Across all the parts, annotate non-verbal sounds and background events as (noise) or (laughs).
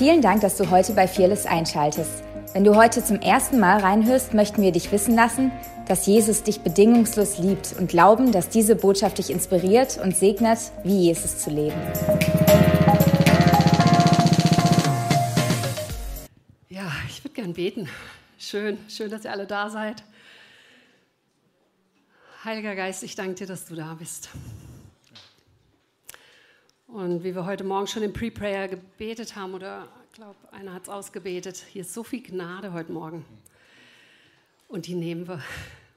Vielen Dank, dass du heute bei Fearless einschaltest. Wenn du heute zum ersten Mal reinhörst, möchten wir dich wissen lassen, dass Jesus dich bedingungslos liebt und glauben, dass diese Botschaft dich inspiriert und segnet, wie Jesus zu leben. Ja, ich würde gern beten. Schön, schön, dass ihr alle da seid. Heiliger Geist, ich danke dir, dass du da bist. Und wie wir heute Morgen schon im Pre-Prayer gebetet haben, oder ich glaube, einer hat es ausgebetet, hier ist so viel Gnade heute Morgen. Und die nehmen wir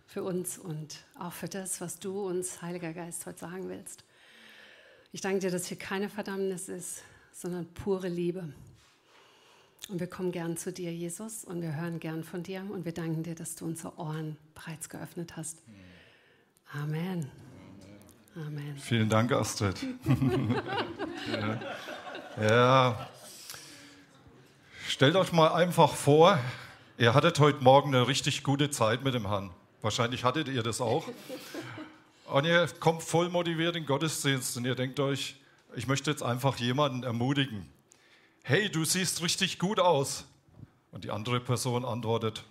für uns und auch für das, was du uns, Heiliger Geist, heute sagen willst. Ich danke dir, dass hier keine Verdammnis ist, sondern pure Liebe. Und wir kommen gern zu dir, Jesus, und wir hören gern von dir. Und wir danken dir, dass du unsere Ohren bereits geöffnet hast. Amen. Amen. Vielen Dank, Astrid. (laughs) ja. ja. Stellt euch mal einfach vor, ihr hattet heute Morgen eine richtig gute Zeit mit dem Herrn. Wahrscheinlich hattet ihr das auch. Und ihr kommt voll motiviert in den Gottesdienst und ihr denkt euch, ich möchte jetzt einfach jemanden ermutigen. Hey, du siehst richtig gut aus. Und die andere Person antwortet,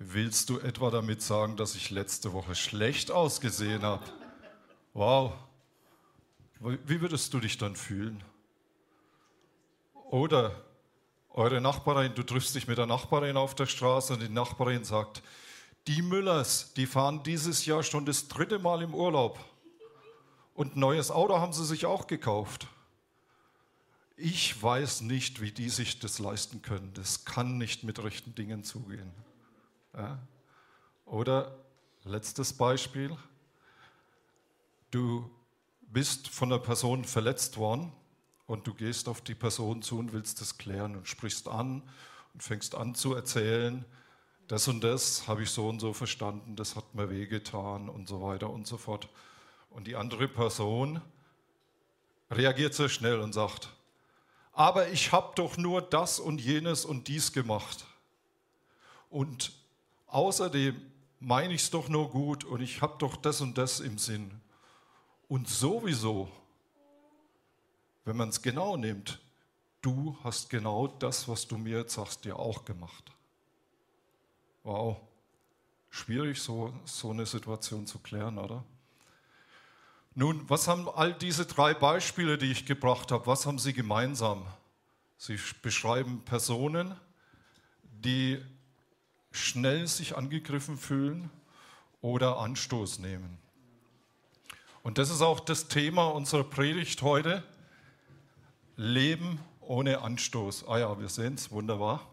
willst du etwa damit sagen, dass ich letzte Woche schlecht ausgesehen habe? Wow, wie würdest du dich dann fühlen? Oder eure Nachbarin, du triffst dich mit der Nachbarin auf der Straße und die Nachbarin sagt, die Müllers, die fahren dieses Jahr schon das dritte Mal im Urlaub. Und ein neues Auto haben sie sich auch gekauft. Ich weiß nicht, wie die sich das leisten können. Das kann nicht mit rechten Dingen zugehen. Ja? Oder letztes Beispiel. Du bist von einer Person verletzt worden und du gehst auf die Person zu und willst das klären und sprichst an und fängst an zu erzählen, das und das habe ich so und so verstanden, das hat mir wehgetan und so weiter und so fort. Und die andere Person reagiert sehr schnell und sagt, aber ich habe doch nur das und jenes und dies gemacht. Und außerdem meine ich es doch nur gut und ich habe doch das und das im Sinn. Und sowieso, wenn man es genau nimmt, du hast genau das, was du mir jetzt sagst, dir auch gemacht. Wow, schwierig, so, so eine Situation zu klären, oder? Nun, was haben all diese drei Beispiele, die ich gebracht habe, was haben sie gemeinsam? Sie beschreiben Personen, die schnell sich angegriffen fühlen oder Anstoß nehmen. Und das ist auch das Thema unserer Predigt heute. Leben ohne Anstoß. Ah ja, wir sehen es, wunderbar.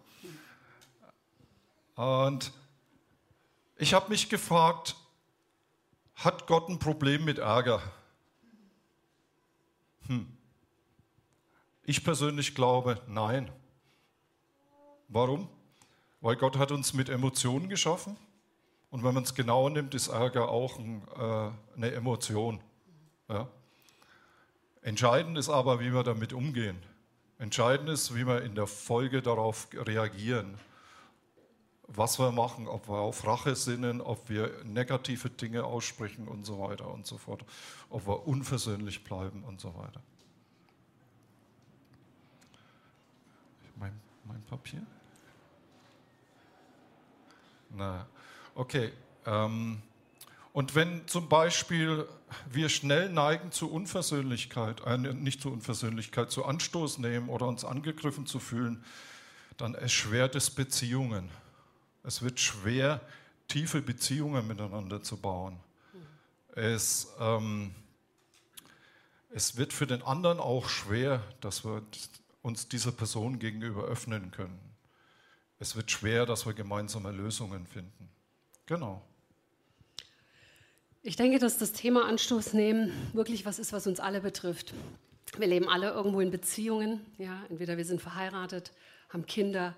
Und ich habe mich gefragt, hat Gott ein Problem mit Ärger? Hm. Ich persönlich glaube, nein. Warum? Weil Gott hat uns mit Emotionen geschaffen und wenn man es genauer nimmt, ist Ärger auch ein, äh, eine Emotion. Ja? Entscheidend ist aber, wie wir damit umgehen. Entscheidend ist, wie wir in der Folge darauf reagieren. Was wir machen, ob wir auf Rache sinnen, ob wir negative Dinge aussprechen und so weiter und so fort. Ob wir unversöhnlich bleiben und so weiter. Mein, mein Papier? Na, Okay. Ähm, und wenn zum Beispiel wir schnell neigen zu Unversöhnlichkeit, äh, nicht zu Unversöhnlichkeit, zu Anstoß nehmen oder uns angegriffen zu fühlen, dann erschwert es Beziehungen. Es wird schwer, tiefe Beziehungen miteinander zu bauen. Es, ähm, es wird für den anderen auch schwer, dass wir uns dieser Person gegenüber öffnen können. Es wird schwer, dass wir gemeinsame Lösungen finden. Genau. Ich denke, dass das Thema Anstoß nehmen wirklich was ist, was uns alle betrifft. Wir leben alle irgendwo in Beziehungen. Ja? Entweder wir sind verheiratet, haben Kinder,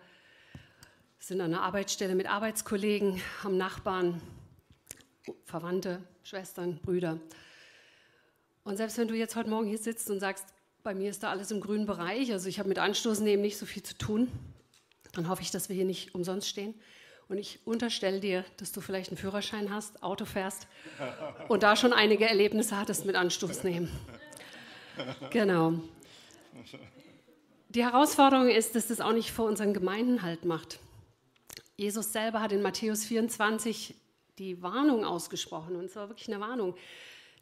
sind an einer Arbeitsstelle mit Arbeitskollegen, haben Nachbarn, Verwandte, Schwestern, Brüder. Und selbst wenn du jetzt heute Morgen hier sitzt und sagst, bei mir ist da alles im grünen Bereich, also ich habe mit Anstoß nehmen nicht so viel zu tun, dann hoffe ich, dass wir hier nicht umsonst stehen. Und ich unterstelle dir, dass du vielleicht einen Führerschein hast, Auto fährst und da schon einige Erlebnisse hattest mit Anstoß nehmen. Genau. Die Herausforderung ist, dass das auch nicht vor unseren Gemeinden halt macht. Jesus selber hat in Matthäus 24 die Warnung ausgesprochen, und zwar wirklich eine Warnung,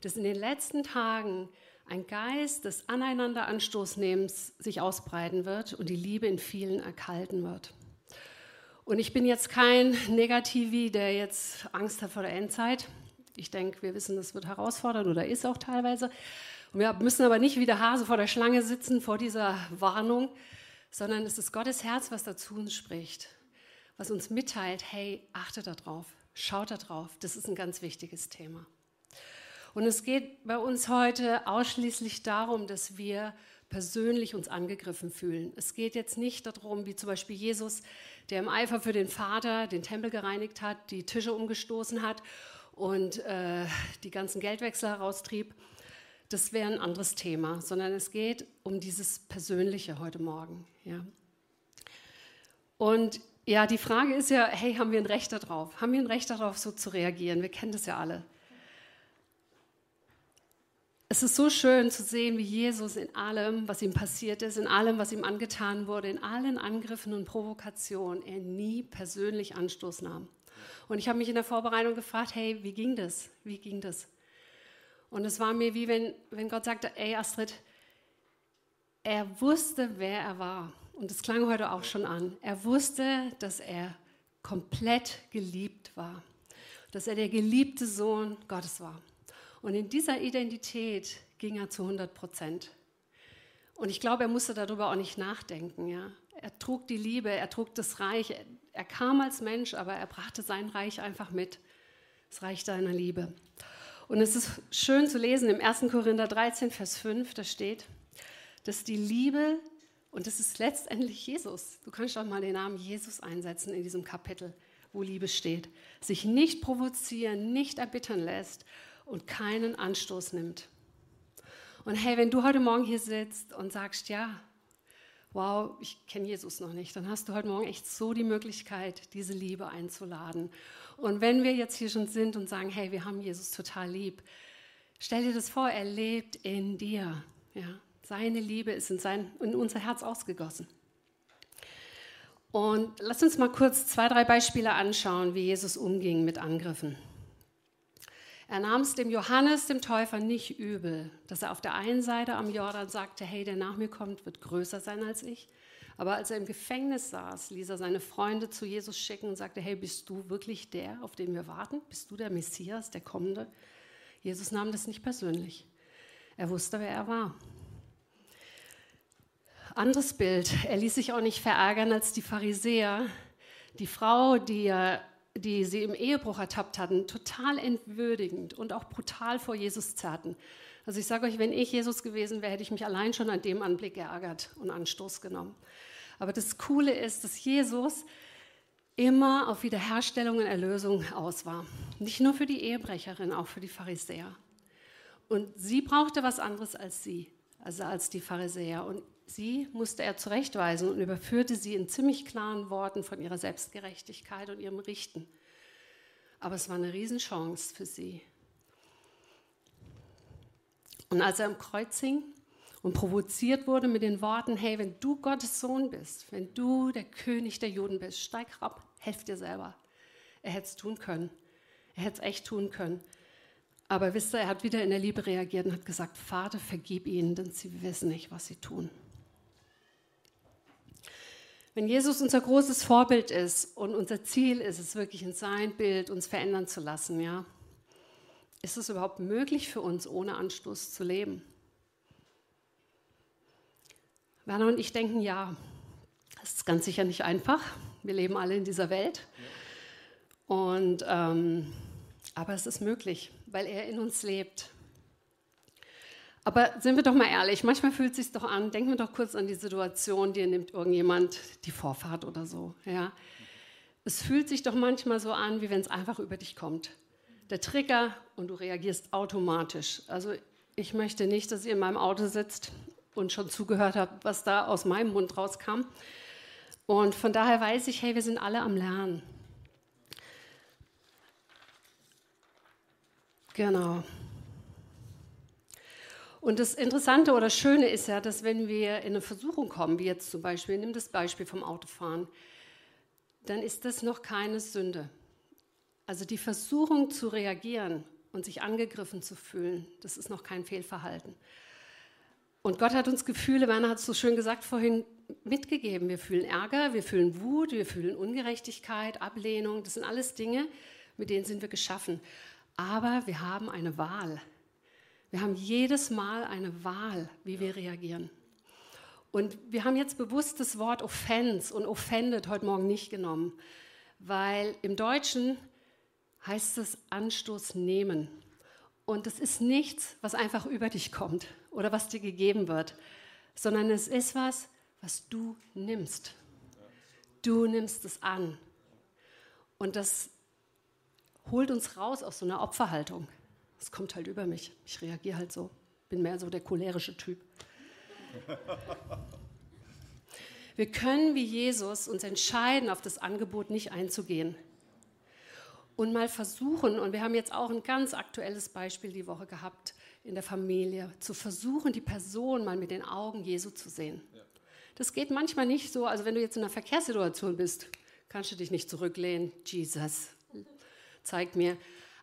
dass in den letzten Tagen ein Geist des Aneinanderanstoßnehmens sich ausbreiten wird und die Liebe in vielen erkalten wird. Und ich bin jetzt kein Negativi, der jetzt Angst hat vor der Endzeit. Ich denke, wir wissen, das wird herausfordernd oder ist auch teilweise. Und wir müssen aber nicht wie der Hase vor der Schlange sitzen vor dieser Warnung, sondern es ist Gottes Herz, was dazu uns spricht, was uns mitteilt, hey, achte darauf, schaut darauf, das ist ein ganz wichtiges Thema. Und es geht bei uns heute ausschließlich darum, dass wir persönlich uns angegriffen fühlen. Es geht jetzt nicht darum, wie zum Beispiel Jesus, der im Eifer für den Vater den Tempel gereinigt hat, die Tische umgestoßen hat und äh, die ganzen Geldwechsel heraustrieb. Das wäre ein anderes Thema, sondern es geht um dieses Persönliche heute Morgen. Ja. Und ja, die Frage ist ja, hey, haben wir ein Recht darauf? Haben wir ein Recht darauf, so zu reagieren? Wir kennen das ja alle. Es ist so schön zu sehen, wie Jesus in allem, was ihm passiert ist, in allem, was ihm angetan wurde, in allen Angriffen und Provokationen, er nie persönlich Anstoß nahm. Und ich habe mich in der Vorbereitung gefragt, hey, wie ging das? Wie ging das? Und es war mir wie wenn, wenn Gott sagte, ey Astrid, er wusste, wer er war. Und das klang heute auch schon an. Er wusste, dass er komplett geliebt war. Dass er der geliebte Sohn Gottes war. Und in dieser Identität ging er zu 100 Prozent. Und ich glaube, er musste darüber auch nicht nachdenken. Ja? Er trug die Liebe, er trug das Reich. Er kam als Mensch, aber er brachte sein Reich einfach mit. Das Reich seiner Liebe. Und es ist schön zu lesen im 1. Korinther 13, Vers 5, da steht, dass die Liebe, und das ist letztendlich Jesus, du kannst auch mal den Namen Jesus einsetzen in diesem Kapitel, wo Liebe steht, sich nicht provozieren, nicht erbittern lässt und keinen Anstoß nimmt. Und hey, wenn du heute Morgen hier sitzt und sagst, ja, wow, ich kenne Jesus noch nicht, dann hast du heute Morgen echt so die Möglichkeit, diese Liebe einzuladen. Und wenn wir jetzt hier schon sind und sagen, hey, wir haben Jesus total lieb, stell dir das vor, er lebt in dir. Ja? Seine Liebe ist in, sein, in unser Herz ausgegossen. Und lass uns mal kurz zwei, drei Beispiele anschauen, wie Jesus umging mit Angriffen. Er nahm es dem Johannes, dem Täufer, nicht übel, dass er auf der einen Seite am Jordan sagte, hey, der nach mir kommt, wird größer sein als ich. Aber als er im Gefängnis saß, ließ er seine Freunde zu Jesus schicken und sagte, hey, bist du wirklich der, auf den wir warten? Bist du der Messias, der Kommende? Jesus nahm das nicht persönlich. Er wusste, wer er war. Anderes Bild. Er ließ sich auch nicht verärgern als die Pharisäer. Die Frau, die er die sie im Ehebruch ertappt hatten, total entwürdigend und auch brutal vor Jesus zerrten. Also ich sage euch, wenn ich Jesus gewesen wäre, hätte ich mich allein schon an dem Anblick geärgert und Anstoß genommen. Aber das Coole ist, dass Jesus immer auf Wiederherstellung und Erlösung aus war. Nicht nur für die Ehebrecherin, auch für die Pharisäer. Und sie brauchte was anderes als sie, also als die Pharisäer. Und Sie musste er zurechtweisen und überführte sie in ziemlich klaren Worten von ihrer Selbstgerechtigkeit und ihrem Richten. Aber es war eine Riesenchance für sie. Und als er am Kreuz hing und provoziert wurde mit den Worten, hey, wenn du Gottes Sohn bist, wenn du der König der Juden bist, steig ab, helf dir selber. Er hätte es tun können. Er hätte es echt tun können. Aber wisst ihr, er hat wieder in der Liebe reagiert und hat gesagt, Vater, vergib ihnen, denn sie wissen nicht, was sie tun. Wenn Jesus unser großes Vorbild ist und unser Ziel ist es wirklich in sein Bild uns verändern zu lassen, ja, ist es überhaupt möglich für uns, ohne Anstoß zu leben? Werner und ich denken, ja, das ist ganz sicher nicht einfach. Wir leben alle in dieser Welt. Und, ähm, aber es ist möglich, weil er in uns lebt. Aber sind wir doch mal ehrlich, manchmal fühlt es sich doch an, denken wir doch kurz an die Situation, dir nimmt irgendjemand die Vorfahrt oder so. Ja? Es fühlt sich doch manchmal so an, wie wenn es einfach über dich kommt. Der Trigger und du reagierst automatisch. Also ich möchte nicht, dass ihr in meinem Auto sitzt und schon zugehört habt, was da aus meinem Mund rauskam. Und von daher weiß ich, hey, wir sind alle am Lernen. Genau. Und das Interessante oder Schöne ist ja, dass wenn wir in eine Versuchung kommen, wie jetzt zum Beispiel, nimm das Beispiel vom Autofahren, dann ist das noch keine Sünde. Also die Versuchung zu reagieren und sich angegriffen zu fühlen, das ist noch kein Fehlverhalten. Und Gott hat uns Gefühle, Werner hat es so schön gesagt vorhin, mitgegeben. Wir fühlen Ärger, wir fühlen Wut, wir fühlen Ungerechtigkeit, Ablehnung. Das sind alles Dinge, mit denen sind wir geschaffen. Aber wir haben eine Wahl. Wir haben jedes Mal eine Wahl, wie wir reagieren. Und wir haben jetzt bewusst das Wort Offense und offended heute Morgen nicht genommen, weil im Deutschen heißt es Anstoß nehmen. Und es ist nichts, was einfach über dich kommt oder was dir gegeben wird, sondern es ist was, was du nimmst. Du nimmst es an. Und das holt uns raus aus so einer Opferhaltung. Es kommt halt über mich. Ich reagiere halt so. Bin mehr so der cholerische Typ. Wir können wie Jesus uns entscheiden, auf das Angebot nicht einzugehen. Und mal versuchen, und wir haben jetzt auch ein ganz aktuelles Beispiel die Woche gehabt in der Familie, zu versuchen, die Person mal mit den Augen Jesu zu sehen. Das geht manchmal nicht so, also wenn du jetzt in einer Verkehrssituation bist, kannst du dich nicht zurücklehnen, Jesus, zeig mir.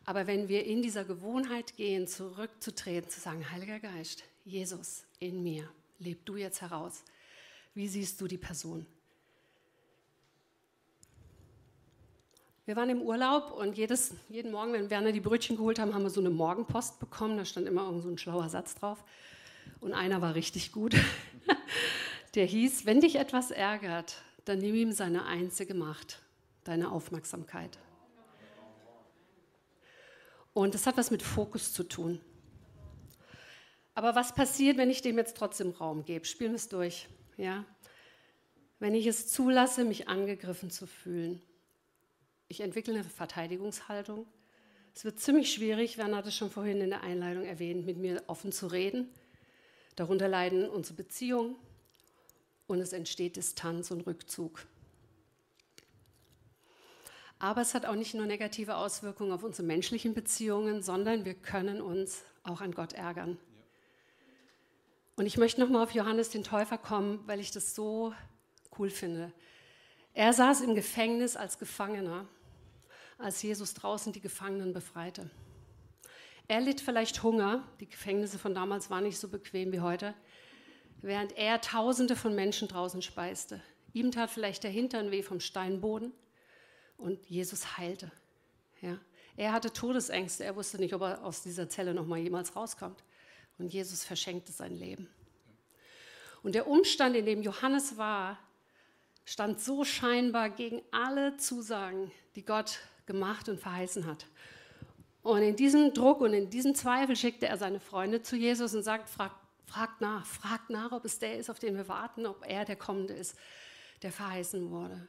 Aber wenn wir in dieser Gewohnheit gehen, zurückzutreten, zu sagen, Heiliger Geist, Jesus in mir, leb du jetzt heraus. Wie siehst du die Person? Wir waren im Urlaub und jedes, jeden Morgen, wenn Werner die Brötchen geholt haben, haben wir so eine Morgenpost bekommen. Da stand immer irgend so ein schlauer Satz drauf. Und einer war richtig gut. (laughs) Der hieß, wenn dich etwas ärgert, dann nimm ihm seine einzige Macht, deine Aufmerksamkeit. Und das hat was mit Fokus zu tun. Aber was passiert, wenn ich dem jetzt trotzdem Raum gebe? Spielen wir es durch. Ja? Wenn ich es zulasse, mich angegriffen zu fühlen. Ich entwickle eine Verteidigungshaltung. Es wird ziemlich schwierig, Werner hat es schon vorhin in der Einleitung erwähnt, mit mir offen zu reden. Darunter leiden unsere Beziehungen und es entsteht Distanz und Rückzug. Aber es hat auch nicht nur negative Auswirkungen auf unsere menschlichen Beziehungen, sondern wir können uns auch an Gott ärgern. Und ich möchte nochmal auf Johannes den Täufer kommen, weil ich das so cool finde. Er saß im Gefängnis als Gefangener, als Jesus draußen die Gefangenen befreite. Er litt vielleicht Hunger, die Gefängnisse von damals waren nicht so bequem wie heute, während er Tausende von Menschen draußen speiste. Ihm tat vielleicht der Hintern weh vom Steinboden und Jesus heilte. Ja. Er hatte Todesängste, er wusste nicht, ob er aus dieser Zelle noch mal jemals rauskommt. Und Jesus verschenkte sein Leben. Und der Umstand, in dem Johannes war, stand so scheinbar gegen alle Zusagen, die Gott gemacht und verheißen hat. Und in diesem Druck und in diesem Zweifel schickte er seine Freunde zu Jesus und sagt, fragt, fragt nach, fragt nach, ob es der ist, auf den wir warten, ob er der Kommende ist, der verheißen wurde.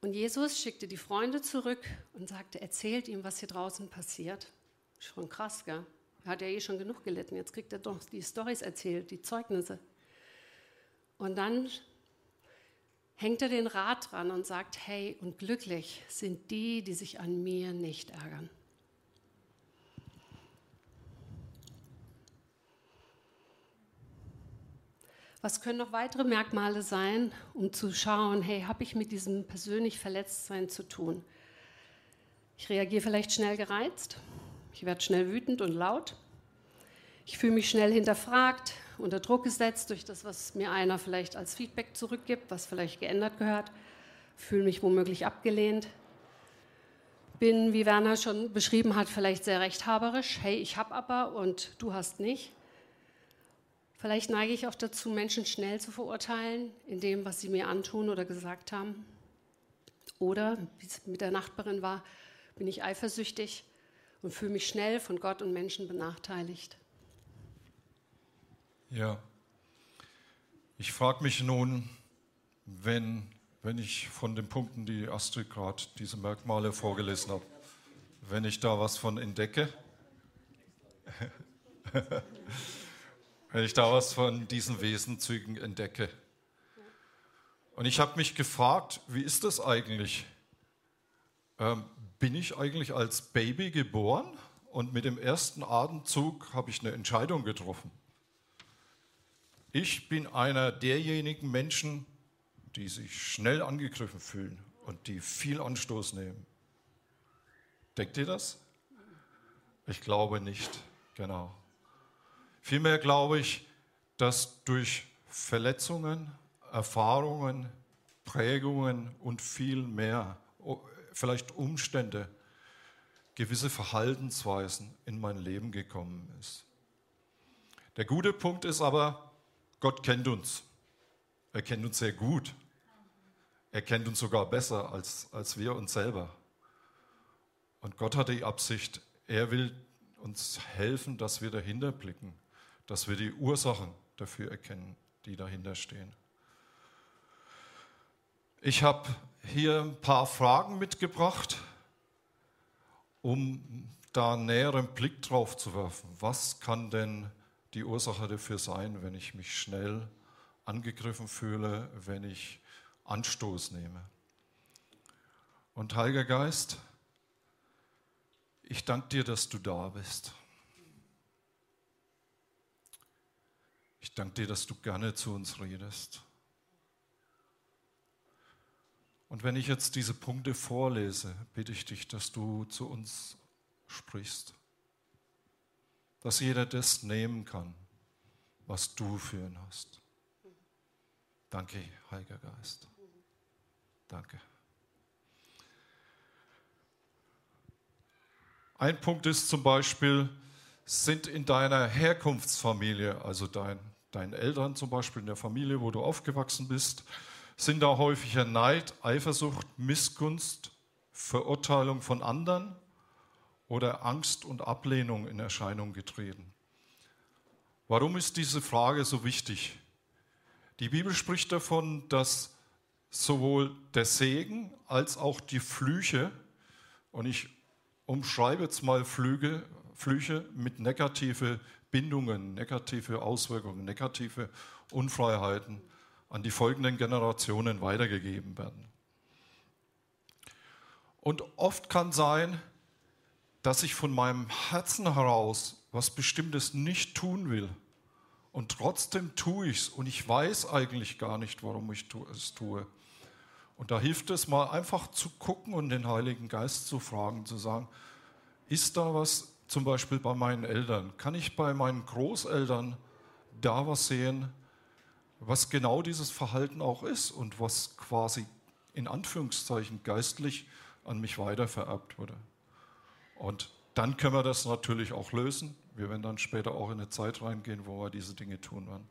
Und Jesus schickte die Freunde zurück und sagte, erzählt ihm, was hier draußen passiert. Schon krass, gell? Hat ja eh schon genug gelitten. Jetzt kriegt er doch die Storys erzählt, die Zeugnisse. Und dann hängt er den Rat dran und sagt, hey, und glücklich sind die, die sich an mir nicht ärgern. Was können noch weitere Merkmale sein, um zu schauen, hey, habe ich mit diesem persönlich Verletztsein zu tun? Ich reagiere vielleicht schnell gereizt, ich werde schnell wütend und laut. Ich fühle mich schnell hinterfragt, unter Druck gesetzt durch das, was mir einer vielleicht als Feedback zurückgibt, was vielleicht geändert gehört. Fühle mich womöglich abgelehnt. Bin, wie Werner schon beschrieben hat, vielleicht sehr rechthaberisch. Hey, ich habe aber und du hast nicht. Vielleicht neige ich auch dazu, Menschen schnell zu verurteilen, in dem, was sie mir antun oder gesagt haben. Oder, wie es mit der Nachbarin war, bin ich eifersüchtig und fühle mich schnell von Gott und Menschen benachteiligt. Ja, ich frage mich nun, wenn, wenn ich von den Punkten, die Astrid gerade diese Merkmale vorgelesen habe, wenn ich da was von entdecke, (laughs) wenn ich da was von diesen Wesenzügen entdecke. Und ich habe mich gefragt, wie ist das eigentlich? Ähm, bin ich eigentlich als Baby geboren und mit dem ersten Atemzug habe ich eine Entscheidung getroffen. Ich bin einer derjenigen Menschen, die sich schnell angegriffen fühlen und die viel Anstoß nehmen. Denkt ihr das? Ich glaube nicht, genau. Vielmehr glaube ich, dass durch Verletzungen, Erfahrungen, Prägungen und viel mehr, vielleicht Umstände, gewisse Verhaltensweisen in mein Leben gekommen ist. Der gute Punkt ist aber, Gott kennt uns. Er kennt uns sehr gut. Er kennt uns sogar besser als, als wir uns selber. Und Gott hat die Absicht, er will uns helfen, dass wir dahinter blicken, dass wir die Ursachen dafür erkennen, die dahinter stehen. Ich habe hier ein paar Fragen mitgebracht, um da einen näheren Blick drauf zu werfen. Was kann denn die Ursache dafür sein, wenn ich mich schnell angegriffen fühle, wenn ich Anstoß nehme? Und Heiliger Geist, ich danke dir, dass du da bist. Ich danke dir, dass du gerne zu uns redest. Und wenn ich jetzt diese Punkte vorlese, bitte ich dich, dass du zu uns sprichst. Dass jeder das nehmen kann, was du für ihn hast. Danke, Heiliger Geist. Danke. Ein Punkt ist zum Beispiel, sind in deiner Herkunftsfamilie, also dein, deinen Eltern zum Beispiel in der Familie, wo du aufgewachsen bist, sind da häufiger Neid, Eifersucht, Missgunst, Verurteilung von anderen oder Angst und Ablehnung in Erscheinung getreten. Warum ist diese Frage so wichtig? Die Bibel spricht davon, dass sowohl der Segen als auch die Flüche, und ich umschreibe jetzt mal Flüge, Flüche mit negative Bindungen, negative Auswirkungen, negative Unfreiheiten, an die folgenden Generationen weitergegeben werden. Und oft kann sein, dass ich von meinem Herzen heraus was Bestimmtes nicht tun will. Und trotzdem tue ich es und ich weiß eigentlich gar nicht, warum ich es tue. Und da hilft es mal einfach zu gucken und den Heiligen Geist zu fragen, zu sagen, ist da was zum Beispiel bei meinen Eltern? Kann ich bei meinen Großeltern da was sehen, was genau dieses Verhalten auch ist und was quasi in Anführungszeichen geistlich an mich weitervererbt wurde. Und dann können wir das natürlich auch lösen. Wir werden dann später auch in eine Zeit reingehen, wo wir diese Dinge tun werden.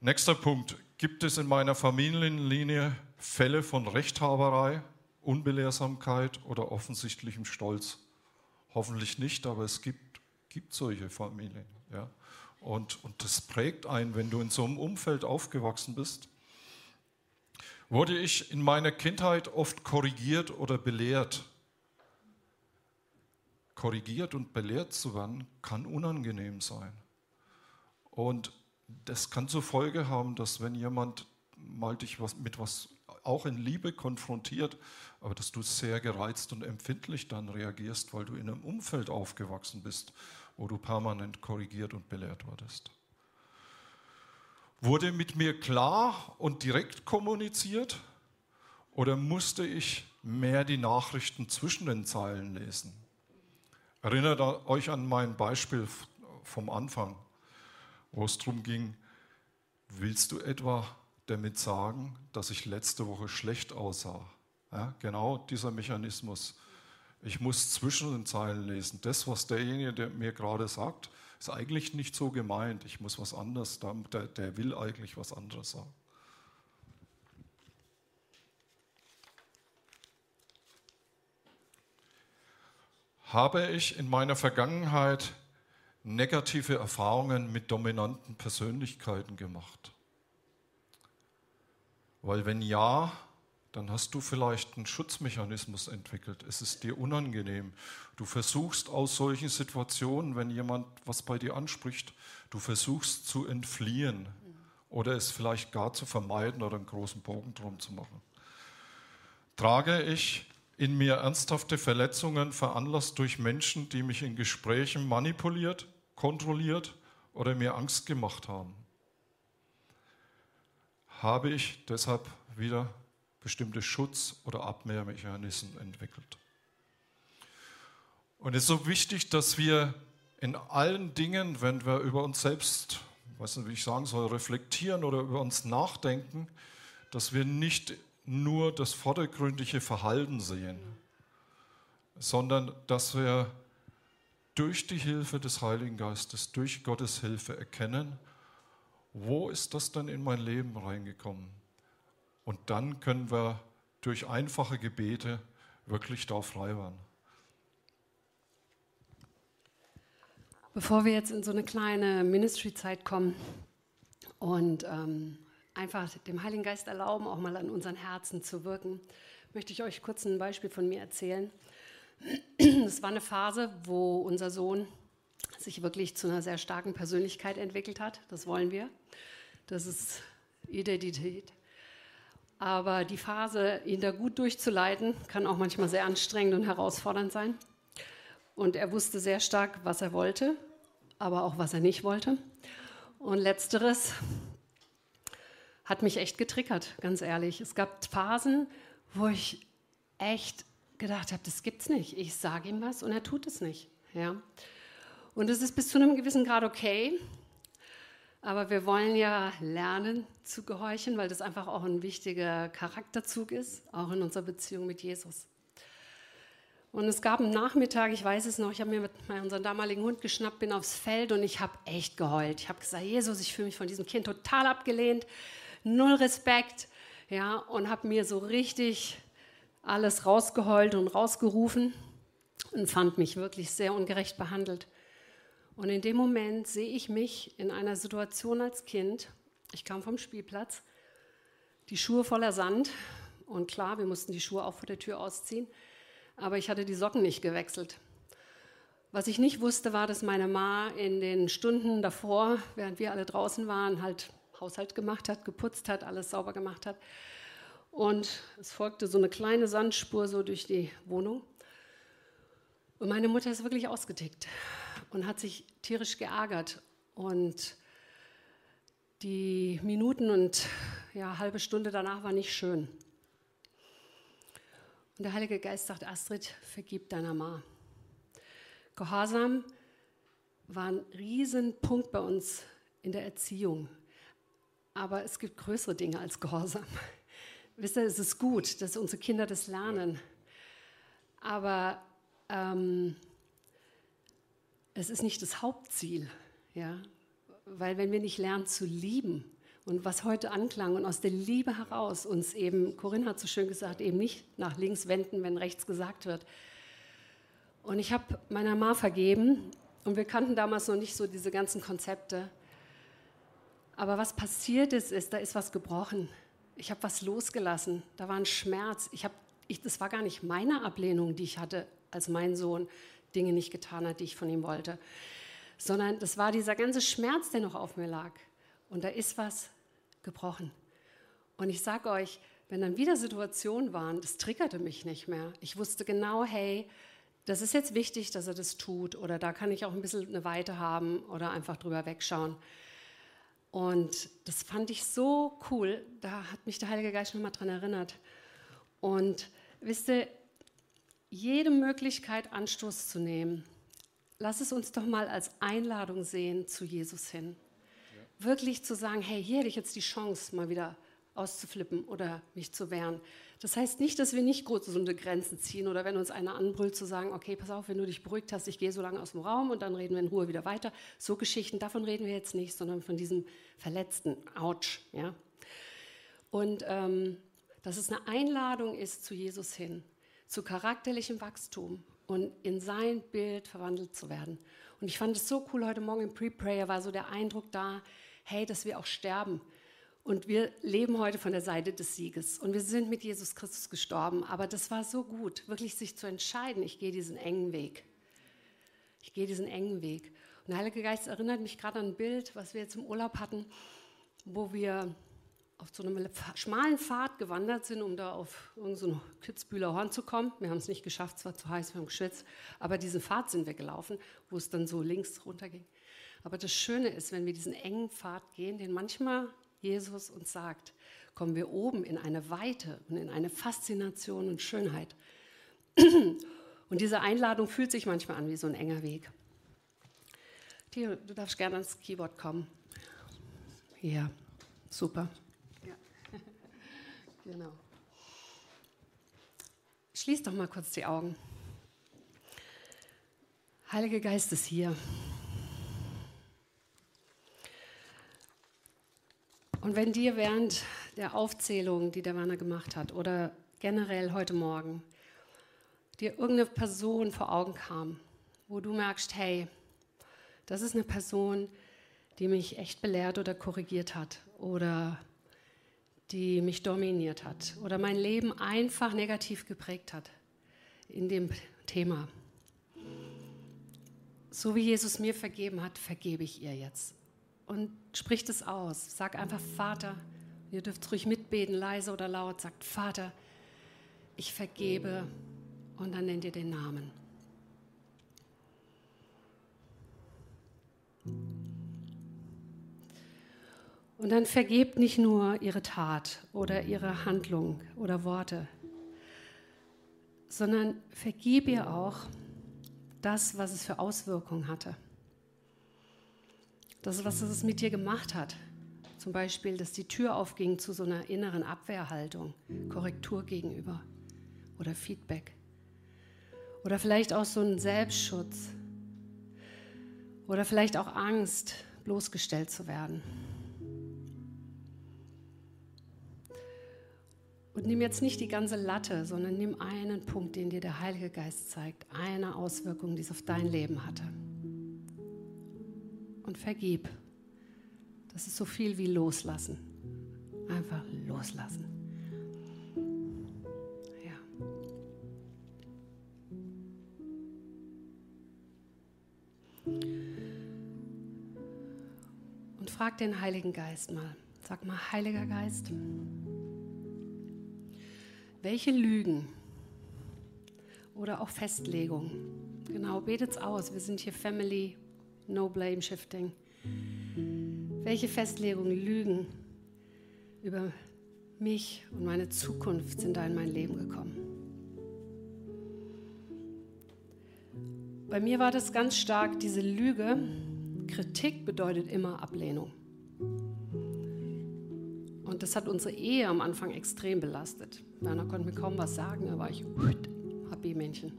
Nächster Punkt. Gibt es in meiner Familienlinie Fälle von Rechthaberei, Unbelehrsamkeit oder offensichtlichem Stolz? Hoffentlich nicht, aber es gibt, gibt solche Familien. Ja. Und, und das prägt einen, wenn du in so einem Umfeld aufgewachsen bist. Wurde ich in meiner Kindheit oft korrigiert oder belehrt? Korrigiert und belehrt zu werden, kann unangenehm sein. Und das kann zur Folge haben, dass wenn jemand mal dich was, mit was auch in Liebe konfrontiert, aber dass du sehr gereizt und empfindlich dann reagierst, weil du in einem Umfeld aufgewachsen bist, wo du permanent korrigiert und belehrt wurdest. Wurde mit mir klar und direkt kommuniziert oder musste ich mehr die Nachrichten zwischen den Zeilen lesen? Erinnert euch an mein Beispiel vom Anfang, wo es darum ging, willst du etwa damit sagen, dass ich letzte Woche schlecht aussah? Ja, genau dieser Mechanismus. Ich muss zwischen den Zeilen lesen. Das, was derjenige, der mir gerade sagt, ist eigentlich nicht so gemeint. Ich muss was anderes, der, der will eigentlich was anderes sagen. Habe ich in meiner Vergangenheit negative Erfahrungen mit dominanten Persönlichkeiten gemacht? Weil wenn ja, dann hast du vielleicht einen Schutzmechanismus entwickelt. Es ist dir unangenehm. Du versuchst aus solchen Situationen, wenn jemand was bei dir anspricht, du versuchst zu entfliehen oder es vielleicht gar zu vermeiden oder einen großen Bogen drum zu machen. Trage ich in mir ernsthafte Verletzungen veranlasst durch Menschen, die mich in Gesprächen manipuliert, kontrolliert oder mir Angst gemacht haben? Habe ich deshalb wieder bestimmte Schutz- oder Abwehrmechanismen entwickelt? Und es ist so wichtig, dass wir in allen Dingen, wenn wir über uns selbst, weiß nicht, wie ich sagen soll, reflektieren oder über uns nachdenken, dass wir nicht nur das vordergründige Verhalten sehen, sondern dass wir durch die Hilfe des Heiligen Geistes, durch Gottes Hilfe erkennen, wo ist das denn in mein Leben reingekommen? Und dann können wir durch einfache Gebete wirklich da frei werden. Bevor wir jetzt in so eine kleine Ministry-Zeit kommen und ähm, einfach dem Heiligen Geist erlauben, auch mal an unseren Herzen zu wirken, möchte ich euch kurz ein Beispiel von mir erzählen. (clears throat) Es war eine Phase, wo unser Sohn sich wirklich zu einer sehr starken Persönlichkeit entwickelt hat. Das wollen wir. Das ist Identität. Aber die Phase, ihn da gut durchzuleiten, kann auch manchmal sehr anstrengend und herausfordernd sein. Und er wusste sehr stark, was er wollte, aber auch was er nicht wollte. Und letzteres hat mich echt getriggert, ganz ehrlich. Es gab Phasen, wo ich echt gedacht habe, das gibt's nicht. Ich sage ihm was und er tut es nicht. Ja. Und es ist bis zu einem gewissen Grad okay. Aber wir wollen ja lernen zu gehorchen, weil das einfach auch ein wichtiger Charakterzug ist, auch in unserer Beziehung mit Jesus. Und es gab einen Nachmittag, ich weiß es noch, ich habe mir mit unserem damaligen Hund geschnappt, bin aufs Feld und ich habe echt geheult. Ich habe gesagt, Jesus, ich fühle mich von diesem Kind total abgelehnt, null Respekt, ja, und habe mir so richtig alles rausgeheult und rausgerufen und fand mich wirklich sehr ungerecht behandelt. Und in dem Moment sehe ich mich in einer Situation als Kind, ich kam vom Spielplatz, die Schuhe voller Sand und klar, wir mussten die Schuhe auch vor der Tür ausziehen aber ich hatte die Socken nicht gewechselt. Was ich nicht wusste, war, dass meine Ma in den Stunden davor, während wir alle draußen waren, halt Haushalt gemacht hat, geputzt hat, alles sauber gemacht hat. Und es folgte so eine kleine Sandspur so durch die Wohnung. Und meine Mutter ist wirklich ausgetickt und hat sich tierisch geärgert. Und die Minuten und ja, halbe Stunde danach war nicht schön. Und der Heilige Geist sagt, Astrid, vergib deiner Ma. Gehorsam war ein Riesenpunkt bei uns in der Erziehung. Aber es gibt größere Dinge als Gehorsam. (laughs) Wisst ihr, es ist gut, dass unsere Kinder das lernen. Aber ähm, es ist nicht das Hauptziel. Ja? Weil wenn wir nicht lernen zu lieben, und was heute anklang und aus der Liebe heraus uns eben, Corinne hat so schön gesagt, eben nicht nach links wenden, wenn rechts gesagt wird. Und ich habe meiner Ma vergeben und wir kannten damals noch nicht so diese ganzen Konzepte. Aber was passiert ist, ist, da ist was gebrochen. Ich habe was losgelassen. Da war ein Schmerz. Ich hab, ich, das war gar nicht meine Ablehnung, die ich hatte, als mein Sohn Dinge nicht getan hat, die ich von ihm wollte, sondern das war dieser ganze Schmerz, der noch auf mir lag. Und da ist was gebrochen. Und ich sage euch, wenn dann wieder Situationen waren, das triggerte mich nicht mehr. Ich wusste genau, hey, das ist jetzt wichtig, dass er das tut oder da kann ich auch ein bisschen eine Weite haben oder einfach drüber wegschauen. Und das fand ich so cool, da hat mich der Heilige Geist nochmal dran erinnert. Und wisst ihr, jede Möglichkeit Anstoß zu nehmen, lass es uns doch mal als Einladung sehen zu Jesus hin wirklich zu sagen, hey, hier hätte ich jetzt die Chance, mal wieder auszuflippen oder mich zu wehren. Das heißt nicht, dass wir nicht gesunde Grenzen ziehen oder wenn uns einer anbrüllt, zu sagen, okay, pass auf, wenn du dich beruhigt hast, ich gehe so lange aus dem Raum und dann reden wir in Ruhe wieder weiter. So Geschichten, davon reden wir jetzt nicht, sondern von diesem verletzten Autsch. Ja? Und ähm, dass es eine Einladung ist zu Jesus hin, zu charakterlichem Wachstum und in sein Bild verwandelt zu werden. Und ich fand es so cool, heute Morgen im Pre-Prayer war so der Eindruck da, hey, dass wir auch sterben. Und wir leben heute von der Seite des Sieges. Und wir sind mit Jesus Christus gestorben. Aber das war so gut, wirklich sich zu entscheiden, ich gehe diesen engen Weg. Ich gehe diesen engen Weg. Und der Heilige Geist erinnert mich gerade an ein Bild, was wir jetzt im Urlaub hatten, wo wir auf so einem schmalen Pfad gewandert sind, um da auf irgendein so Kitzbühler Horn zu kommen. Wir haben es nicht geschafft, es war zu heiß, wir haben geschwitzt, aber diesen Pfad sind wir gelaufen, wo es dann so links runter ging. Aber das Schöne ist, wenn wir diesen engen Pfad gehen, den manchmal Jesus uns sagt, kommen wir oben in eine Weite und in eine Faszination und Schönheit. (clears throat) Und diese Einladung fühlt sich manchmal an wie so ein enger Weg. Theo, du darfst gerne ans Keyboard kommen. Ja, super. Genau. Schließ doch mal kurz die Augen. Heiliger Geist ist hier. Und wenn dir während der Aufzählung, die der Werner gemacht hat, oder generell heute Morgen, dir irgendeine Person vor Augen kam, wo du merkst, hey, das ist eine Person, die mich echt belehrt oder korrigiert hat oder die mich dominiert hat oder mein Leben einfach negativ geprägt hat in dem Thema. So wie Jesus mir vergeben hat, vergebe ich ihr jetzt und spricht es aus. Sag einfach, Vater, ihr dürft ruhig mitbeten, leise oder laut, sagt, Vater, ich vergebe und dann nennt ihr den Namen. Und dann vergebt nicht nur ihre Tat oder ihre Handlung oder Worte, sondern vergib ihr auch das, was es für Auswirkungen hatte. Das, was es mit dir gemacht hat. Zum Beispiel, dass die Tür aufging zu so einer inneren Abwehrhaltung, Korrektur gegenüber oder Feedback. Oder vielleicht auch so ein Selbstschutz. Oder vielleicht auch Angst, bloßgestellt zu werden. Und nimm jetzt nicht die ganze Latte, sondern nimm einen Punkt, den dir der Heilige Geist zeigt, eine Auswirkung, die es auf dein Leben hatte und vergib. Das ist so viel wie loslassen. Einfach loslassen. Ja. Und frag den Heiligen Geist mal. Sag mal, Heiliger Geist, welche Lügen oder auch Festlegungen, genau, betet's aus. Wir sind hier Family No Blame Shifting. Welche Festlegungen, Lügen über mich und meine Zukunft sind da in mein Leben gekommen? Bei mir war das ganz stark diese Lüge. Kritik bedeutet immer Ablehnung. Und das hat unsere Ehe am Anfang extrem belastet. Werner konnte mir kaum was sagen, da war ich happy Männchen.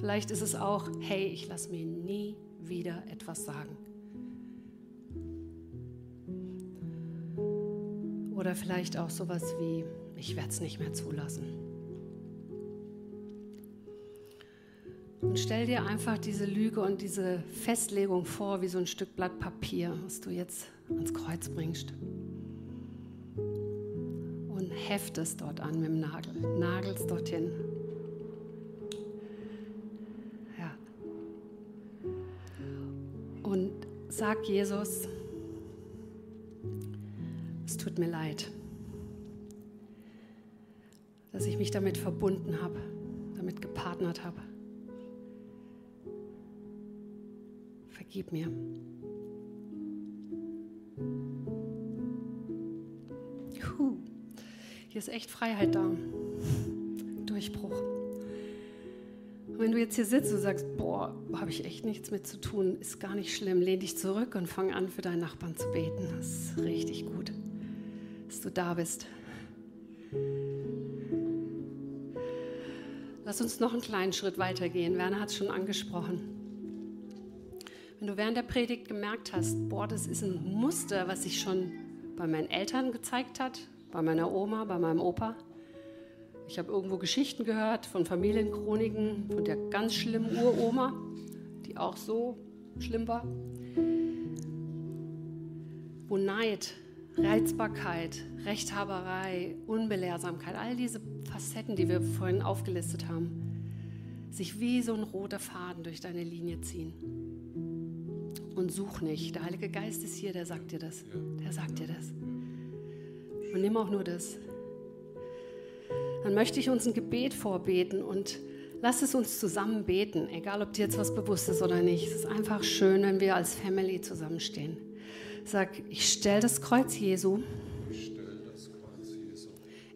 Vielleicht ist es auch, hey, ich lasse mir nie wieder etwas sagen. Oder vielleicht auch sowas wie, ich werde es nicht mehr zulassen. Und stell dir einfach diese Lüge und diese Festlegung vor, wie so ein Stück Blatt Papier, was du jetzt ans Kreuz bringst. Und heftest dort an mit dem Nagel, nagelst dorthin. Sag Jesus, es tut mir leid, dass ich mich damit verbunden habe, damit gepartnert habe. Vergib mir. Puh. Hier ist echt Freiheit da. Durchbruch. Und wenn du jetzt hier sitzt und sagst, boah, habe ich echt nichts mit zu tun, ist gar nicht schlimm, lehn dich zurück und fang an, für deinen Nachbarn zu beten. Das ist richtig gut, dass du da bist. Lass uns noch einen kleinen Schritt weitergehen. Werner hat es schon angesprochen. Wenn du während der Predigt gemerkt hast, boah, das ist ein Muster, was sich schon bei meinen Eltern gezeigt hat, bei meiner Oma, bei meinem Opa, ich habe irgendwo Geschichten gehört von Familienchroniken, von der ganz schlimmen Uroma, die auch so schlimm war. Wo Neid, Reizbarkeit, Rechthaberei, Unbelehrsamkeit, all diese Facetten, die wir vorhin aufgelistet haben, sich wie so ein roter Faden durch deine Linie ziehen. Und such nicht. Der Heilige Geist ist hier, der sagt dir das. Der sagt dir das. nimm auch nur das. Dann möchte ich uns ein Gebet vorbeten und lass es uns zusammen beten, egal ob dir jetzt was bewusst ist oder nicht. Es ist einfach schön, wenn wir als Family zusammenstehen. Sag, ich stelle das Kreuz Jesu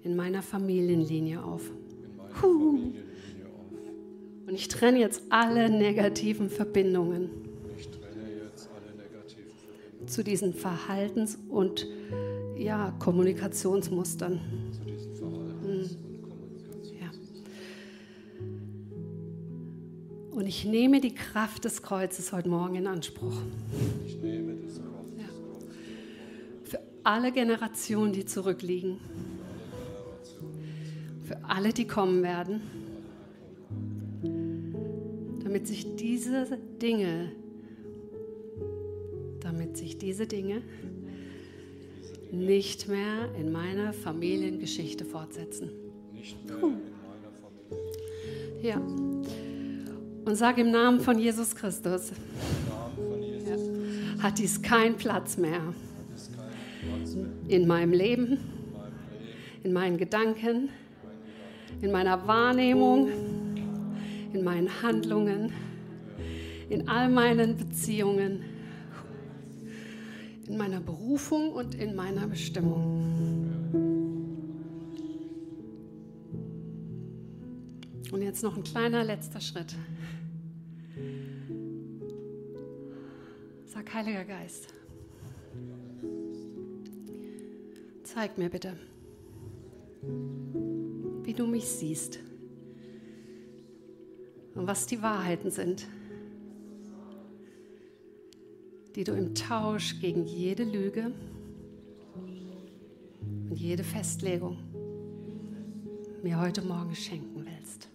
in meiner Familienlinie auf. Und ich trenne jetzt alle negativen Verbindungen zu diesen Verhaltens- und ja, Kommunikationsmustern. Zu diesen Verhaltens- und Kommunikationsmustern. Ja. Und ich nehme die Kraft des Kreuzes heute Morgen in Anspruch. Ich nehme das Kraft ja. Für alle Generationen, die zurückliegen. Für alle, die kommen werden. Damit sich diese Dinge diese Dinge nicht mehr in meiner Familiengeschichte fortsetzen. Nicht mehr in meiner Familie. Ja. Und sag im Namen von Jesus Christus, ja, hat dies keinen Platz mehr in meinem Leben, in meinen Gedanken, in meiner Wahrnehmung, in meinen Handlungen, in all meinen Beziehungen in meiner Berufung und in meiner Bestimmung. Und jetzt noch ein kleiner letzter Schritt. Sag, Heiliger Geist, zeig mir bitte, wie du mich siehst und was die Wahrheiten sind die du im Tausch gegen jede Lüge und jede Festlegung mir heute Morgen schenken willst.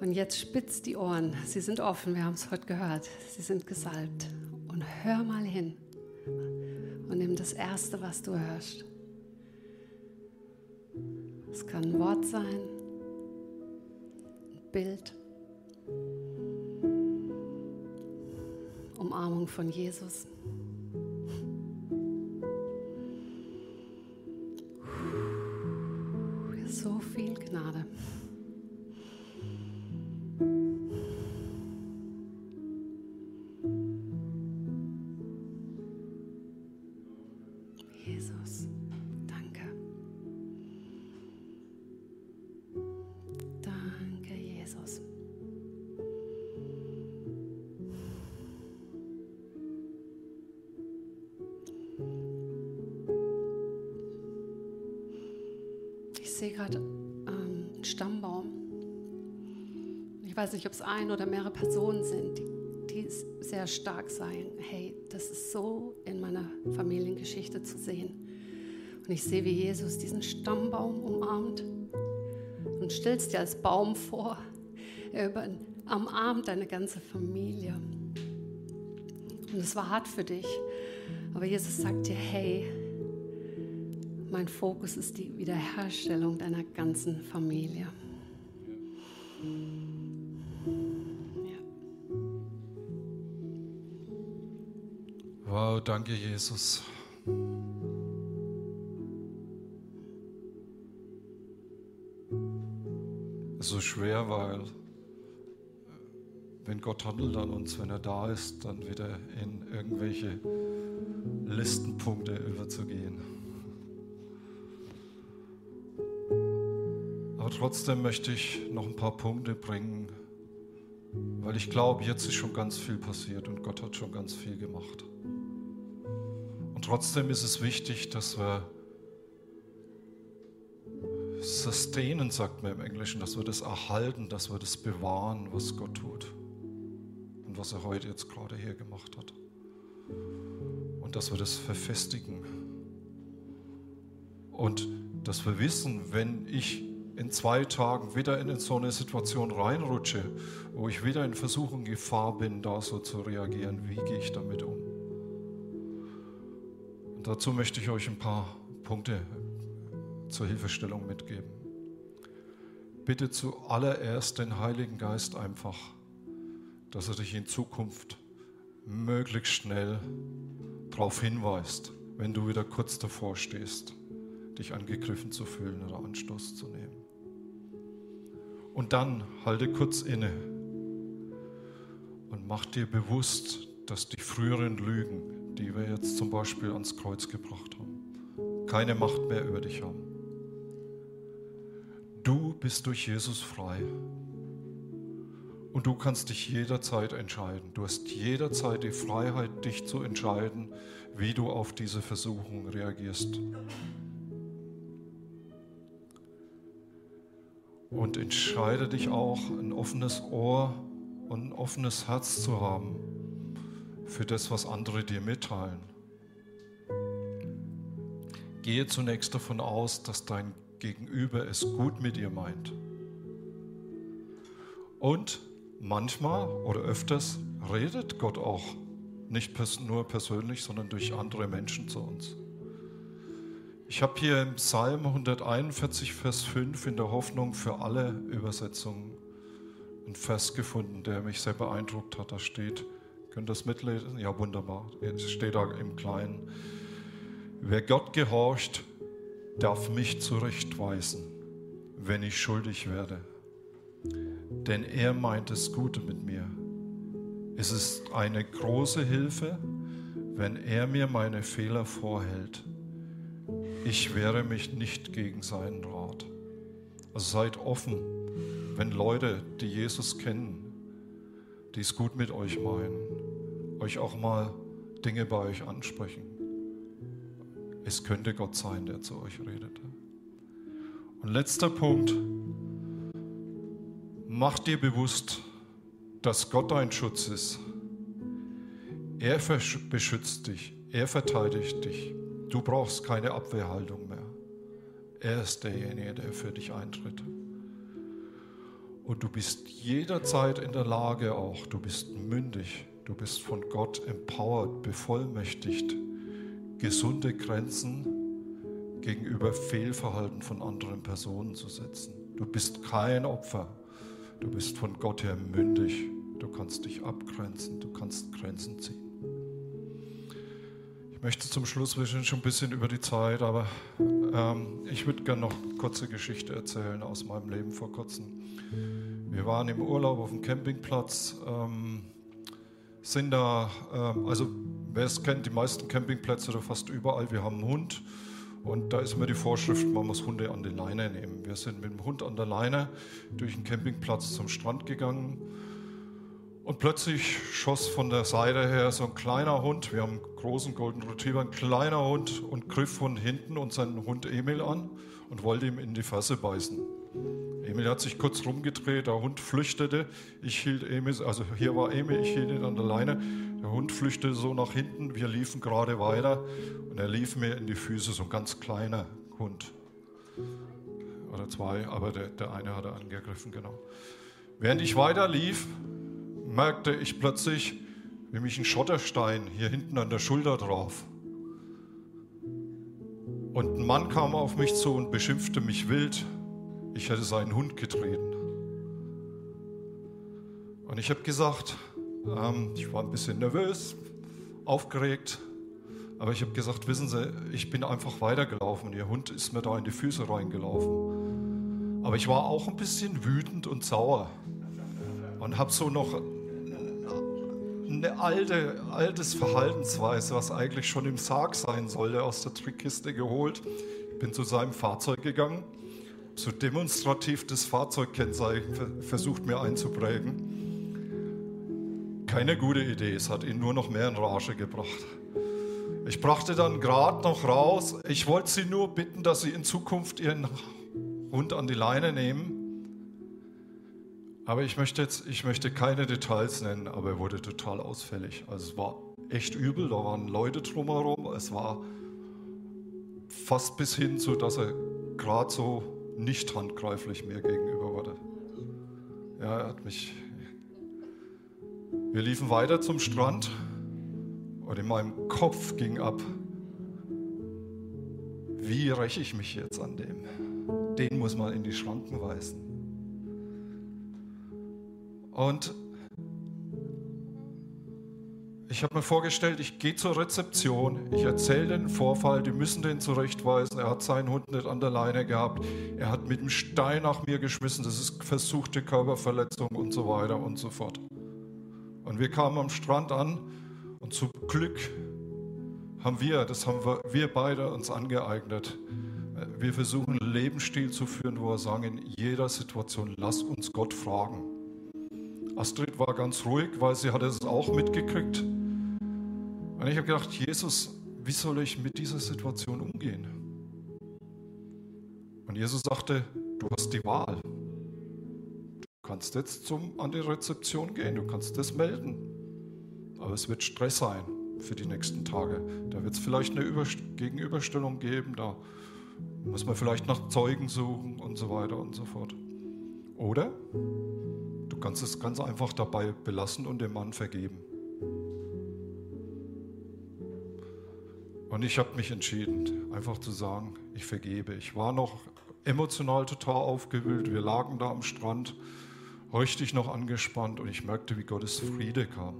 Und jetzt spitz die Ohren. Sie sind offen, wir haben es heute gehört. Sie sind gesalbt. Und hör mal hin und nimm das Erste, was du hörst. Es kann ein Wort sein, ein Bild. Umarmung von Jesus. Ein oder mehrere Personen sind, die, die sehr stark sein. Hey, das ist so in meiner Familiengeschichte zu sehen. Und ich sehe, wie Jesus diesen Stammbaum umarmt und stellst dir als Baum vor. Er umarmt deine ganze Familie. Und es war hart für dich. Aber Jesus sagt dir, hey, mein Fokus ist die Wiederherstellung deiner ganzen Familie. Wow, danke Jesus. Es ist so schwer, weil wenn Gott handelt an uns, wenn er da ist, dann wieder in irgendwelche Listenpunkte überzugehen. Aber trotzdem möchte ich noch ein paar Punkte bringen, weil ich glaube, jetzt ist schon ganz viel passiert und Gott hat schon ganz viel gemacht. Trotzdem ist es wichtig, dass wir sustainen, sagt man im Englischen, dass wir das erhalten, dass wir das bewahren, was Gott tut und was er heute jetzt gerade hier gemacht hat. Und dass wir das verfestigen. Und dass wir wissen, wenn ich in zwei Tagen wieder in so eine Situation reinrutsche, wo ich wieder in Versuchung Gefahr bin, da so zu reagieren, wie gehe ich damit um? Und dazu möchte ich euch ein paar Punkte zur Hilfestellung mitgeben. Bitte zuallererst den Heiligen Geist einfach, dass er dich in Zukunft möglichst schnell darauf hinweist, wenn du wieder kurz davor stehst, dich angegriffen zu fühlen oder Anstoß zu nehmen. Und dann halte kurz inne und mach dir bewusst, dass die früheren Lügen, die wir jetzt zum Beispiel ans Kreuz gebracht haben, keine Macht mehr über dich haben. Du bist durch Jesus frei. Und du kannst dich jederzeit entscheiden. Du hast jederzeit die Freiheit, dich zu entscheiden, wie du auf diese Versuchung reagierst. Und entscheide dich auch, ein offenes Ohr und ein offenes Herz zu haben für das, was andere dir mitteilen. Gehe zunächst davon aus, dass dein Gegenüber es gut mit dir meint. Und manchmal oder öfters redet Gott auch nicht nur persönlich, sondern durch andere Menschen zu uns. Ich habe hier im Psalm 141, Vers 5 in der Hoffnung für alle Übersetzungen einen Vers gefunden, der mich sehr beeindruckt hat. Da steht, könnt ihr das mitlesen? Ja, wunderbar. Es steht da im Kleinen. Wer Gott gehorcht, darf mich zurechtweisen, wenn ich schuldig werde. Denn er meint es Gute mit mir. Es ist eine große Hilfe, wenn er mir meine Fehler vorhält. Ich wehre mich nicht gegen seinen Rat. Also seid offen, wenn Leute, die Jesus kennen, die es gut mit euch meinen, euch auch mal Dinge bei euch ansprechen. Es könnte Gott sein, der zu euch redet. Und letzter Punkt. Mach dir bewusst, dass Gott dein Schutz ist. Er beschützt dich. Er verteidigt dich. Du brauchst keine Abwehrhaltung mehr. Er ist derjenige, der für dich eintritt. Und du bist jederzeit in der Lage auch, du bist mündig, du bist von Gott empowered, bevollmächtigt, gesunde Grenzen gegenüber Fehlverhalten von anderen Personen zu setzen. Du bist kein Opfer. Du bist von Gott her mündig. Du kannst dich abgrenzen. Du kannst Grenzen ziehen. Ich möchte zum Schluss, wir sind schon ein bisschen über die Zeit, aber ähm, ich würde gerne noch eine kurze Geschichte erzählen aus meinem Leben vor kurzem. Wir waren im Urlaub auf dem Campingplatz, ähm, sind da, ähm, also wer es kennt, die meisten Campingplätze oder fast überall, wir haben einen Hund und da ist mir die Vorschrift, man muss Hunde an die Leine nehmen. Wir sind mit dem Hund an der Leine durch den Campingplatz zum Strand gegangen und plötzlich schoss von der Seite her so ein kleiner Hund, wir haben einen großen Golden Retriever, ein kleiner Hund und griff von hinten unseren Hund Emil an und wollte ihm in die Fresse beißen. Emil hat sich kurz rumgedreht, der Hund flüchtete. Ich hielt Emil, also hier war Emil, ich hielt ihn an der Leine. Der Hund flüchtete so nach hinten, wir liefen gerade weiter und er lief mir in die Füße, so ein ganz kleiner Hund. Oder zwei, aber der, der eine er angegriffen, genau. Während ich weiter lief, merkte ich plötzlich, wie mich ein Schotterstein hier hinten an der Schulter drauf. Und ein Mann kam auf mich zu und beschimpfte mich wild ich hätte seinen Hund getreten. Und ich habe gesagt, ähm, ich war ein bisschen nervös, aufgeregt, aber ich habe gesagt, wissen Sie, ich bin einfach weitergelaufen. Ihr Hund ist mir da in die Füße reingelaufen. Aber ich war auch ein bisschen wütend und sauer und habe so noch eine alte, altes Verhaltensweise, was eigentlich schon im Sarg sein sollte, aus der Trickkiste geholt. Bin zu seinem Fahrzeug gegangen so demonstrativ das Fahrzeugkennzeichen versucht mir einzuprägen. Keine gute Idee, es hat ihn nur noch mehr in Rage gebracht. Ich brachte dann gerade noch raus, ich wollte Sie nur bitten, dass Sie in Zukunft Ihren Hund an die Leine nehmen. Aber ich möchte jetzt, ich möchte keine Details nennen, aber er wurde total ausfällig. Also es war echt übel, da waren Leute drumherum. Es war fast bis hin zu, dass er gerade so nicht handgreiflich mir gegenüber wurde. Ja, er hat mich. Wir liefen weiter zum Strand und in meinem Kopf ging ab, wie räche ich mich jetzt an dem? Den muss man in die Schranken weisen. Und ich habe mir vorgestellt, ich gehe zur Rezeption, ich erzähle den Vorfall, die müssen den zurechtweisen. Er hat seinen Hund nicht an der Leine gehabt, er hat mit dem Stein nach mir geschmissen, das ist versuchte Körperverletzung und so weiter und so fort. Und wir kamen am Strand an und zum Glück haben wir, das haben wir, wir beide uns angeeignet. Wir versuchen einen Lebensstil zu führen, wo wir sagen, in jeder Situation, lass uns Gott fragen. Astrid war ganz ruhig, weil sie hatte es auch mitgekriegt. Und ich habe gedacht, Jesus, wie soll ich mit dieser Situation umgehen? Und Jesus sagte, du hast die Wahl. Du kannst jetzt zum, an die Rezeption gehen, du kannst das melden. Aber es wird Stress sein für die nächsten Tage. Da wird es vielleicht eine Über Gegenüberstellung geben, da muss man vielleicht nach Zeugen suchen und so weiter und so fort. Oder du kannst es ganz einfach dabei belassen und dem Mann vergeben. Und ich habe mich entschieden, einfach zu sagen, ich vergebe. Ich war noch emotional total aufgewühlt. Wir lagen da am Strand, richtig noch angespannt und ich merkte, wie Gottes Friede kam.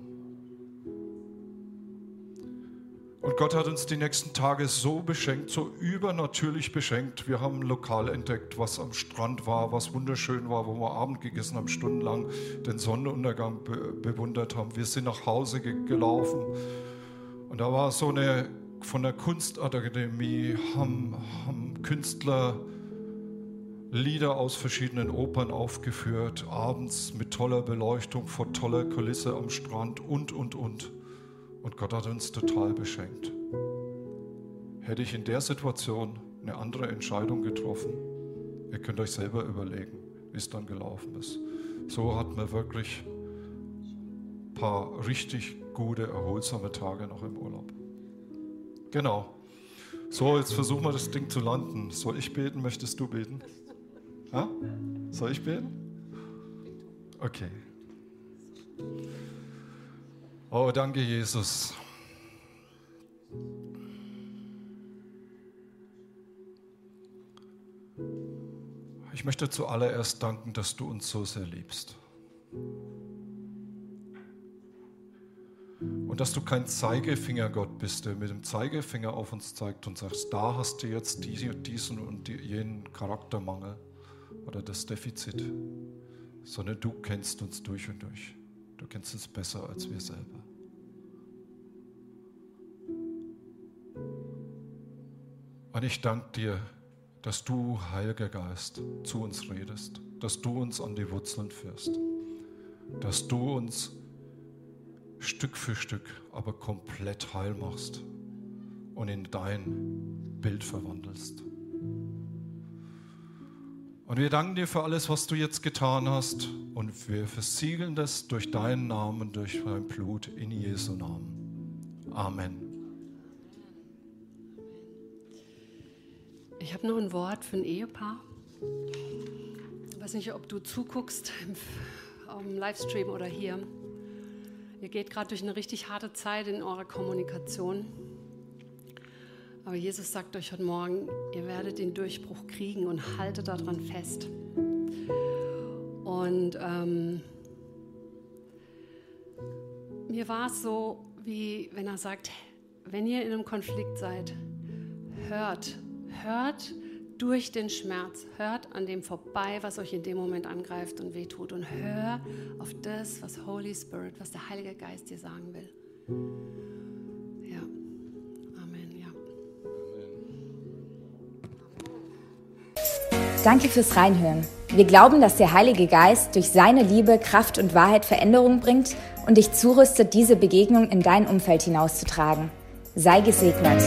Und Gott hat uns die nächsten Tage so beschenkt, so übernatürlich beschenkt. Wir haben ein Lokal entdeckt, was am Strand war, was wunderschön war, wo wir Abend gegessen haben, stundenlang den Sonnenuntergang be bewundert haben. Wir sind nach Hause ge gelaufen und da war so eine von der Kunstakademie haben, haben Künstler Lieder aus verschiedenen Opern aufgeführt, abends mit toller Beleuchtung, vor toller Kulisse am Strand und, und, und. Und Gott hat uns total beschenkt. Hätte ich in der Situation eine andere Entscheidung getroffen, ihr könnt euch selber überlegen, wie es dann gelaufen ist. So hat man wirklich ein paar richtig gute, erholsame Tage noch im Urlaub. Genau. So, jetzt versuchen wir das Ding zu landen. Soll ich beten? Möchtest du beten? Ja? Soll ich beten? Okay. Oh, danke, Jesus. Ich möchte zuallererst danken, dass du uns so sehr liebst. Und dass du kein Zeigefingergott bist, der mit dem Zeigefinger auf uns zeigt und sagst, da hast du jetzt diesen und jenen Charaktermangel oder das Defizit, sondern du kennst uns durch und durch. Du kennst uns besser als wir selber. Und ich danke dir, dass du, Heiliger Geist, zu uns redest, dass du uns an die Wurzeln führst, dass du uns Stück für Stück, aber komplett heil machst und in dein Bild verwandelst. Und wir danken dir für alles, was du jetzt getan hast und wir versiegeln das durch deinen Namen, durch dein Blut in Jesu Namen. Amen. Ich habe noch ein Wort für ein Ehepaar. Ich weiß nicht, ob du zuguckst im Livestream oder hier. Ihr geht gerade durch eine richtig harte Zeit in eurer Kommunikation. Aber Jesus sagt euch heute Morgen, ihr werdet den Durchbruch kriegen und haltet daran fest. Und ähm, mir war es so, wie wenn er sagt, wenn ihr in einem Konflikt seid, hört, hört durch den Schmerz. Hört an dem vorbei, was euch in dem Moment angreift und wehtut. Und hör auf das, was Holy Spirit, was der Heilige Geist dir sagen will. Ja. Amen. Ja. Danke fürs Reinhören. Wir glauben, dass der Heilige Geist durch seine Liebe, Kraft und Wahrheit Veränderung bringt und dich zurüstet, diese Begegnung in dein Umfeld hinauszutragen. Sei gesegnet.